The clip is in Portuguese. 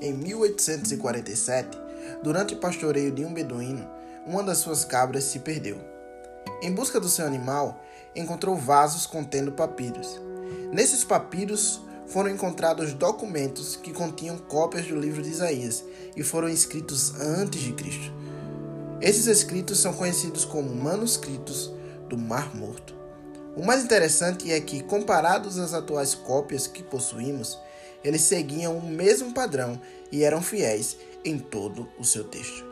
Em 1847, durante o pastoreio de um beduíno, uma das suas cabras se perdeu. Em busca do seu animal, encontrou vasos contendo papiros. Nesses papiros foram encontrados documentos que continham cópias do livro de Isaías e foram escritos antes de Cristo. Esses escritos são conhecidos como manuscritos do Mar Morto. O mais interessante é que, comparados às atuais cópias que possuímos, eles seguiam o mesmo padrão e eram fiéis em todo o seu texto.